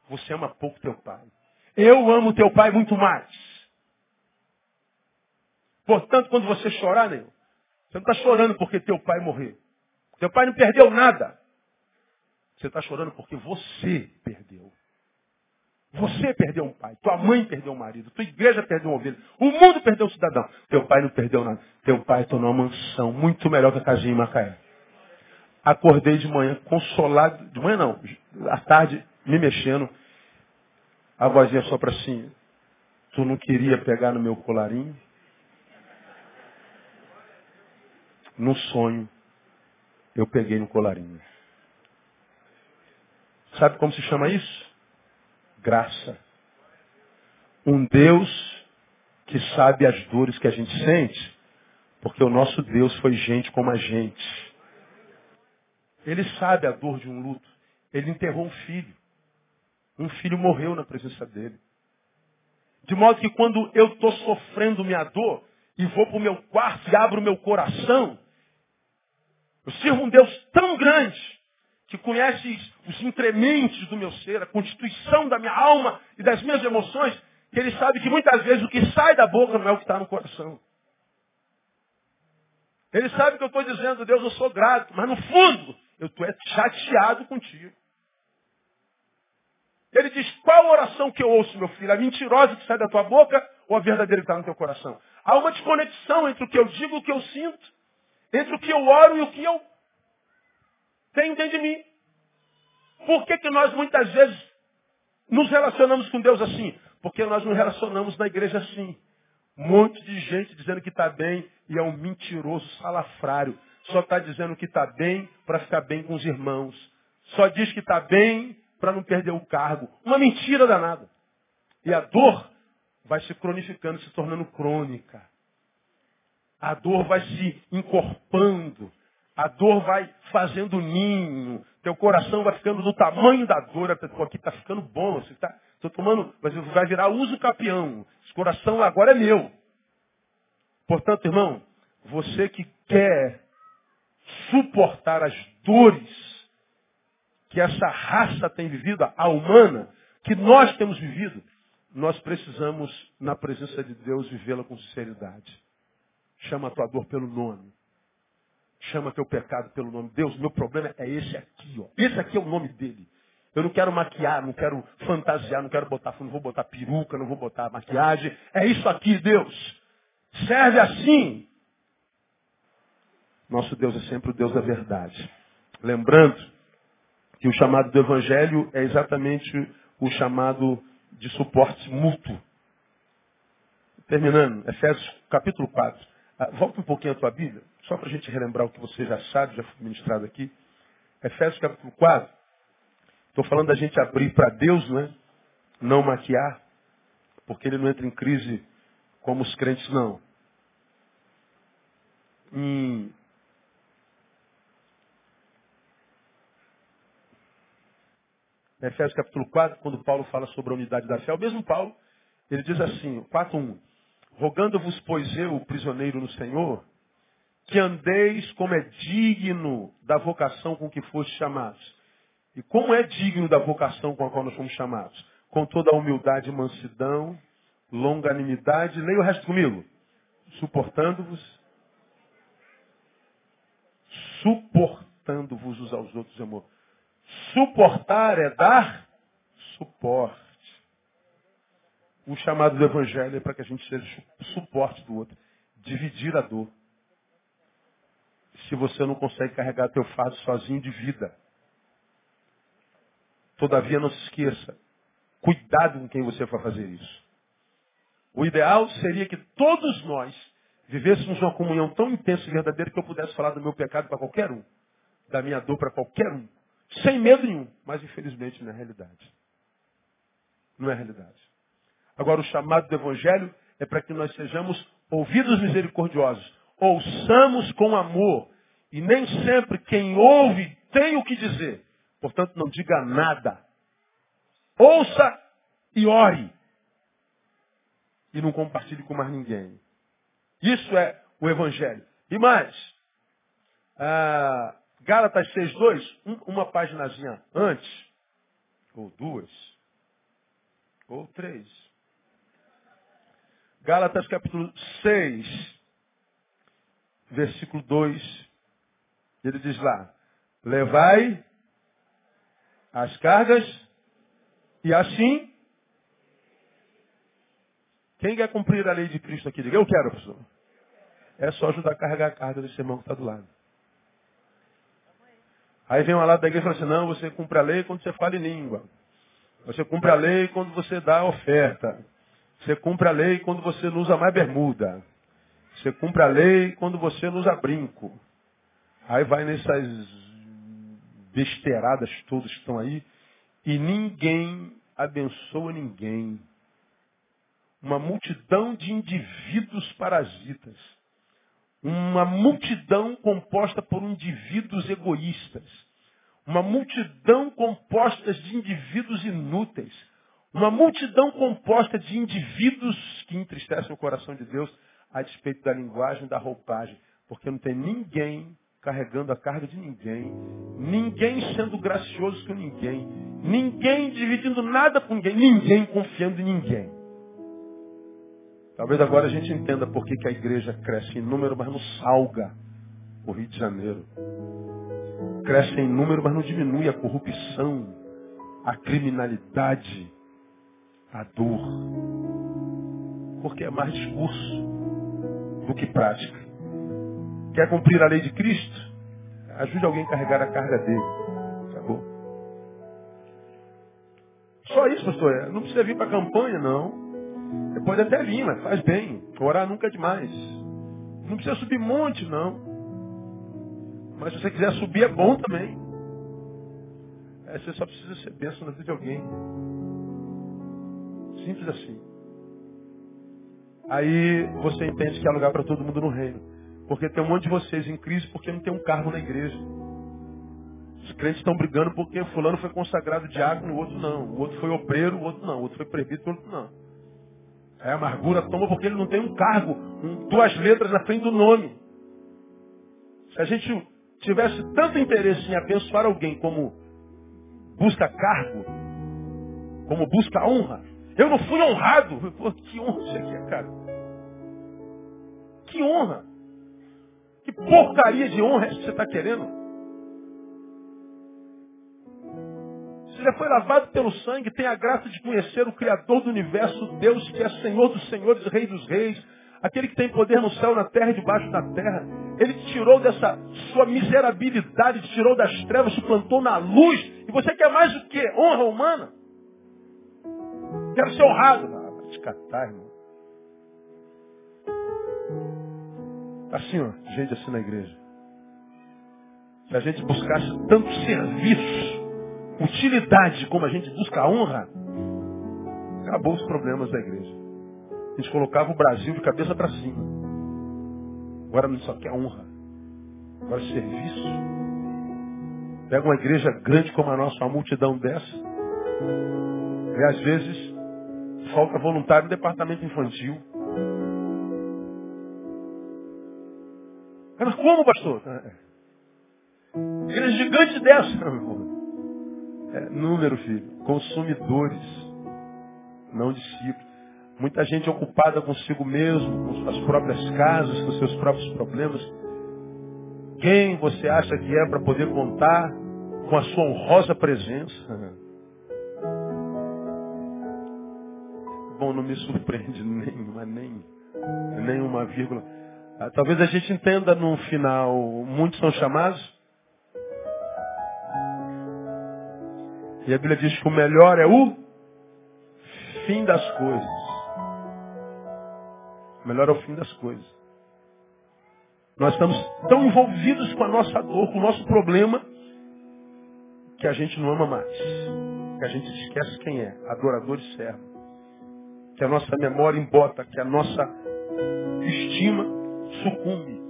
Você ama pouco teu pai. Eu amo teu pai muito mais. Portanto, quando você chorar, Neil, você não está chorando porque teu pai morreu. Teu pai não perdeu nada. Você está chorando porque você perdeu. Você perdeu um pai, tua mãe perdeu um marido, tua igreja perdeu uma ovelha, o mundo perdeu um cidadão. Teu pai não perdeu nada. Teu pai tornou uma mansão muito melhor que a casinha em Macaé. Acordei de manhã, consolado, de manhã não, à tarde, me mexendo. A vozinha só para assim, tu não queria pegar no meu colarinho? no sonho, eu peguei no colarinho. Sabe como se chama isso? Graça. Um Deus que sabe as dores que a gente sente, porque o nosso Deus foi gente como a gente. Ele sabe a dor de um luto. Ele enterrou um filho. Um filho morreu na presença dele. De modo que quando eu estou sofrendo minha dor e vou para o meu quarto e abro meu coração, eu sirvo um Deus tão grande que conhece os incrementos do meu ser, a constituição da minha alma e das minhas emoções, que ele sabe que muitas vezes o que sai da boca não é o que está no coração. Ele sabe que eu estou dizendo, Deus, eu sou grato, mas no fundo, eu estou chateado contigo. diz, qual oração que eu ouço, meu filho? A mentirosa que sai da tua boca ou a verdadeira que está no teu coração? Há uma desconexão entre o que eu digo e o que eu sinto, entre o que eu oro e o que eu tenho dentro de mim. Por que, que nós muitas vezes nos relacionamos com Deus assim? Porque nós nos relacionamos na igreja assim. Um monte de gente dizendo que está bem e é um mentiroso salafrário. Só está dizendo que está bem para ficar bem com os irmãos. Só diz que está bem para não perder o cargo. Uma mentira danada. E a dor vai se cronificando, se tornando crônica. A dor vai se encorpando. A dor vai fazendo ninho. Teu coração vai ficando do tamanho da dor. Aqui está ficando bom. Você está Estou tomando, mas vai virar uso capião. Esse coração agora é meu. Portanto, irmão, você que quer suportar as dores que essa raça tem vivido, a humana, que nós temos vivido, nós precisamos, na presença de Deus, vivê-la com sinceridade. Chama a tua dor pelo nome. Chama teu pecado pelo nome. Deus, meu problema é esse aqui, ó. Esse aqui é o nome dele. Eu não quero maquiar, não quero fantasiar, não quero botar, não vou botar peruca, não vou botar maquiagem. É isso aqui, Deus. Serve assim. Nosso Deus é sempre o Deus da verdade. Lembrando que o chamado do Evangelho é exatamente o chamado de suporte mútuo. Terminando, Efésios capítulo 4. Ah, volta um pouquinho a tua Bíblia, só para a gente relembrar o que você já sabe, já foi ministrado aqui. Efésios capítulo 4. Estou falando da gente abrir para Deus, né? Não maquiar, porque ele não entra em crise como os crentes não. Em Efésios capítulo 4, quando Paulo fala sobre a unidade da fé, o mesmo Paulo, ele diz assim, 4.1, Rogando-vos, pois eu, prisioneiro no Senhor, que andeis como é digno da vocação com que foste chamados. E como é digno da vocação com a qual nós fomos chamados? Com toda a humildade e mansidão, longanimidade, leia o resto comigo. Suportando-vos, suportando-vos uns aos outros, amor. Suportar é dar suporte. O chamado do Evangelho é para que a gente seja suporte do outro. Dividir a dor. Se você não consegue carregar teu fardo sozinho, de vida. Todavia, não se esqueça. Cuidado com quem você for fazer isso. O ideal seria que todos nós vivêssemos uma comunhão tão intensa e verdadeira que eu pudesse falar do meu pecado para qualquer um. Da minha dor para qualquer um. Sem medo nenhum. Mas infelizmente não é realidade. Não é realidade. Agora o chamado do Evangelho é para que nós sejamos ouvidos misericordiosos. Ouçamos com amor. E nem sempre quem ouve tem o que dizer. Portanto, não diga nada. Ouça e ore. E não compartilhe com mais ninguém. Isso é o Evangelho. E mais, ah, Gálatas 6.2, um, uma paginazinha antes, ou duas, ou três. Gálatas capítulo 6, versículo 2, ele diz lá, levai as cargas e assim, quem quer cumprir a lei de Cristo aqui? Diga, eu quero, pessoal. É só ajudar a carregar a carga desse irmão que está do lado. Aí vem uma lá da igreja e fala assim, não, você cumpre a lei quando você fala em língua. Você cumpre a lei quando você dá oferta. Você cumpre a lei quando você não usa mais bermuda. Você cumpre a lei quando você não usa brinco. Aí vai nessas besteiradas todas que estão aí. E ninguém abençoa ninguém. Uma multidão de indivíduos parasitas uma multidão composta por indivíduos egoístas. Uma multidão composta de indivíduos inúteis. Uma multidão composta de indivíduos que entristecem o coração de Deus a despeito da linguagem, da roupagem. Porque não tem ninguém carregando a carga de ninguém. Ninguém sendo gracioso com ninguém. Ninguém dividindo nada com ninguém. Ninguém confiando em ninguém. Talvez agora a gente entenda por que, que a igreja cresce em número, mas não salga o Rio de Janeiro. Cresce em número, mas não diminui a corrupção, a criminalidade, a dor. Porque é mais discurso do que prática. Quer cumprir a lei de Cristo? Ajude alguém a carregar a carga dele. Acabou. Só isso, pastor. Não precisa vir para a campanha, não. Você pode até vir, mas faz bem. Orar nunca é demais. Não precisa subir monte, não. Mas se você quiser subir, é bom também. É, você só precisa ser bênção na vida de alguém. Simples assim. Aí você entende que há lugar para todo mundo no reino. Porque tem um monte de vocês em crise porque não tem um cargo na igreja. Os crentes estão brigando porque fulano foi consagrado diácono, o outro não. O outro foi obreiro, o outro não. O outro foi prefeito, o outro não. Aí a amargura toma porque ele não tem um cargo, um, duas letras na frente do nome. Se a gente tivesse tanto interesse em abençoar alguém como busca cargo, como busca honra, eu não fui honrado. Pô, que honra isso aqui é, cara. Que honra. Que porcaria de honra é que você está querendo? Você já foi lavado pelo sangue, tem a graça de conhecer o Criador do universo, Deus que é Senhor dos senhores, Rei dos reis, aquele que tem poder no céu, na terra e debaixo da terra. Ele te tirou dessa sua miserabilidade, te tirou das trevas, te plantou na luz. E você quer mais o que? Honra humana? Quero ser honrado. Ah, vai te catar, irmão. Assim, ó, gente assim na igreja. Se a gente buscasse tanto serviço, utilidade, como a gente busca a honra, acabou os problemas da igreja. A gente colocava o Brasil de cabeça para cima. Agora não só quer honra. Agora serviço. Pega uma igreja grande como a nossa, uma multidão dessa. E às vezes falta voluntário no departamento infantil. Mas como, pastor? É. Igreja gigante dessa. É, número, filho. Consumidores. Não discípulos. Muita gente ocupada consigo mesmo, com suas próprias casas, com seus próprios problemas. Quem você acha que é para poder contar com a sua honrosa presença? Bom, não me surpreende nenhuma, nem, nenhuma vírgula. Ah, talvez a gente entenda no final, muitos são chamados. E a Bíblia diz que o melhor é o fim das coisas. O melhor é o fim das coisas. Nós estamos tão envolvidos com a nossa dor, com o nosso problema, que a gente não ama mais. Que a gente esquece quem é, adorador e servo. Que a nossa memória embota, que a nossa estima sucumbe.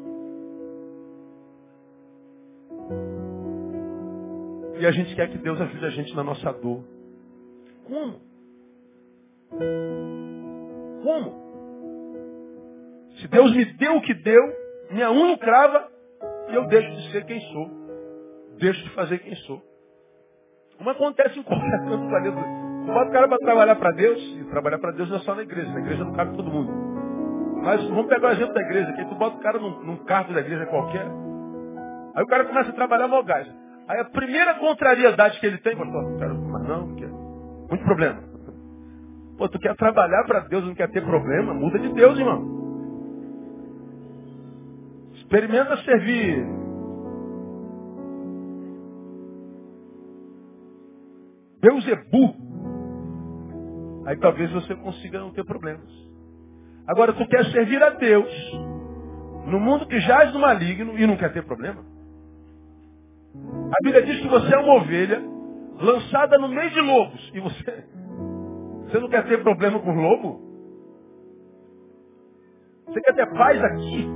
E a gente quer que Deus ajude a gente na nossa dor. Como? Como? Se Deus me deu o que deu, minha unha crava e eu deixo de ser quem sou. Deixo de fazer quem sou. Como acontece em qualquer canto do planeta. Bota o cara para trabalhar para Deus, e trabalhar para Deus não é só na igreja, na igreja não cabe todo mundo. Mas vamos pegar o exemplo da igreja, que tu bota o cara num, num cargo da igreja qualquer. Aí o cara começa a trabalhar no gás. Aí a primeira contrariedade que ele tem, pastor, cara, mas não, porque muito problema. Pô, tu quer trabalhar para Deus, não quer ter problema? Muda de Deus, irmão. Experimenta servir. Beuzebu. Aí talvez você consiga não ter problemas. Agora, tu quer servir a Deus no mundo que jaz no maligno e não quer ter problema? A Bíblia diz que você é uma ovelha lançada no meio de lobos. E você, você não quer ter problema com lobo? Você quer ter paz aqui?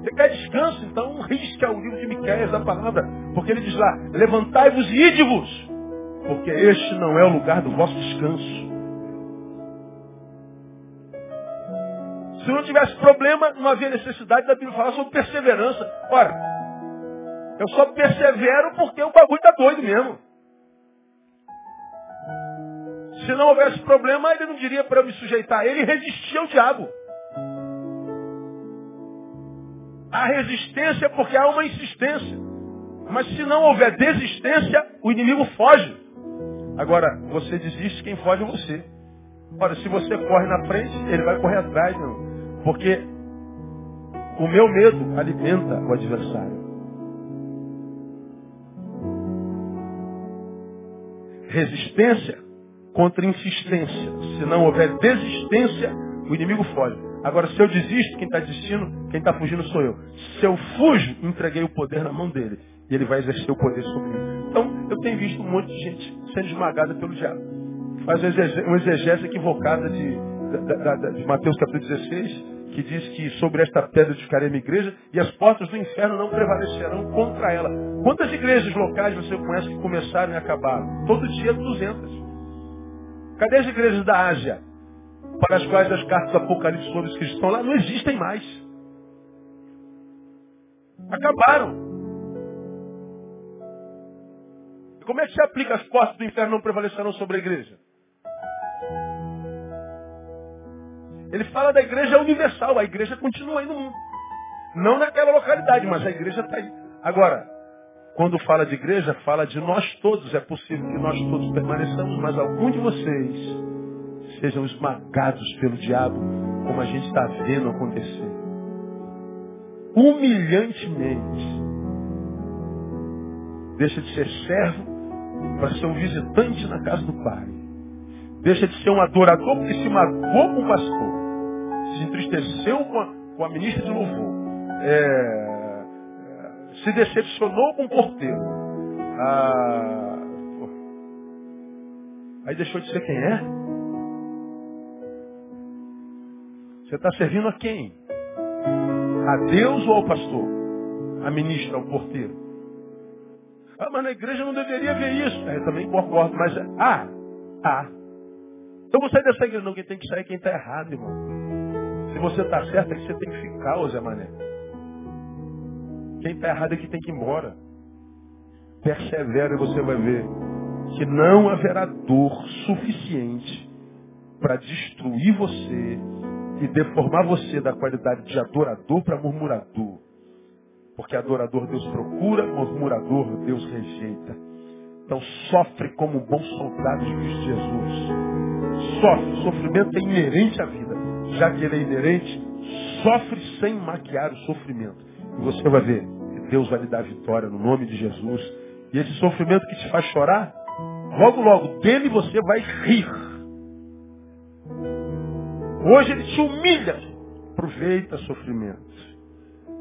Você quer descanso? Então risca o livro de Miqueias da palavra. Porque ele diz lá, levantai-vos e ide-vos. Porque este não é o lugar do vosso descanso. Se não tivesse problema, não havia necessidade da Bíblia falar sobre perseverança. Ora, eu só persevero porque o bagulho está doido mesmo. Se não houvesse problema, ele não diria para eu me sujeitar ele resistir ao diabo. Há resistência porque há uma insistência. Mas se não houver desistência, o inimigo foge. Agora, você desiste, quem foge é você. Ora, se você corre na frente, ele vai correr atrás, não. Porque o meu medo alimenta o adversário. Resistência contra insistência. Se não houver desistência, o inimigo foge. Agora, se eu desisto, quem está desistindo, quem está fugindo sou eu. Se eu fujo, entreguei o poder na mão dele. E ele vai exercer o poder sobre mim. Então, eu tenho visto um monte de gente sendo esmagada pelo diabo. Faz uma exegese equivocada de, de, Mateus capítulo 16, que diz que sobre esta pedra edificarei minha igreja e as portas do inferno não prevalecerão contra ela. Quantas igrejas locais você conhece que começaram e acabaram? Todo dia 200. Cadê as igrejas da Ásia? para as quais as cartas do Apocalipse sobre os cristãos lá não existem mais. Acabaram. Como é que se aplica as portas do inferno não prevalecerão sobre a igreja? Ele fala da igreja universal, a igreja continua aí no mundo. Não naquela localidade, mas a igreja está aí. Agora, quando fala de igreja, fala de nós todos. É possível que nós todos permaneçamos, mas algum de vocês sejam esmagados pelo diabo, como a gente está vendo acontecer. Humilhantemente. Deixa de ser servo para ser um visitante na casa do Pai. Deixa de ser um adorador porque se magoou com o pastor. Se entristeceu com a, com a ministra de louvor. É, é se decepcionou com o porteiro. Ah, aí deixou de ser quem é? Você está servindo a quem? A Deus ou ao pastor? A ministra, ao porteiro? Ah, mas na igreja não deveria ver isso. É, eu também concordo, mas ah, ah. Então você dessa igreja, não, quem tem que sair é quem está errado, irmão. Se você está certo, é que você tem que ficar, Zé Mané. Quem está errado é que tem que ir embora. Persevera e você vai ver que não haverá dor suficiente para destruir você e deformar você da qualidade de adorador para murmurador. Porque adorador Deus procura, murmurador Deus rejeita. Então sofre como um bom soldado de Cristo Jesus. Sofre, sofrimento é inerente à vida. Já que ele é inerente, sofre sem maquiar o sofrimento. E você vai ver que Deus vai lhe dar vitória no nome de Jesus. E esse sofrimento que te faz chorar, logo, logo, dele você vai rir. Hoje ele te humilha. Aproveita sofrimento.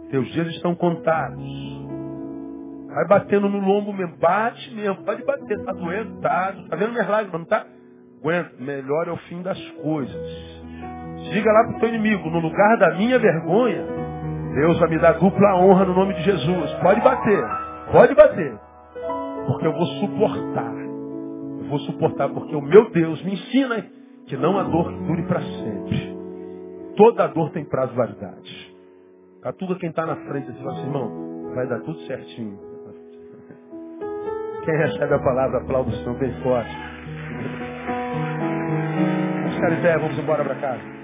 Teus dias estão contados. Vai batendo no lombo mesmo. Bate mesmo. Pode bater. Tá doendo? Tá. Tá vendo minhas lágrimas? Não tá? Aguenta. Melhor é o fim das coisas. Diga lá pro teu inimigo. No lugar da minha vergonha, Deus vai me dar dupla honra no nome de Jesus. Pode bater. Pode bater. Porque eu vou suportar. Eu vou suportar porque o meu Deus me ensina que não há dor que dure para sempre. Toda dor tem prazo de validade. Catuga quem está na frente e fala assim, irmão, vai dar tudo certinho. Quem recebe a palavra, aplauda o Senhor bem forte. Vamos pé, vamos embora para casa.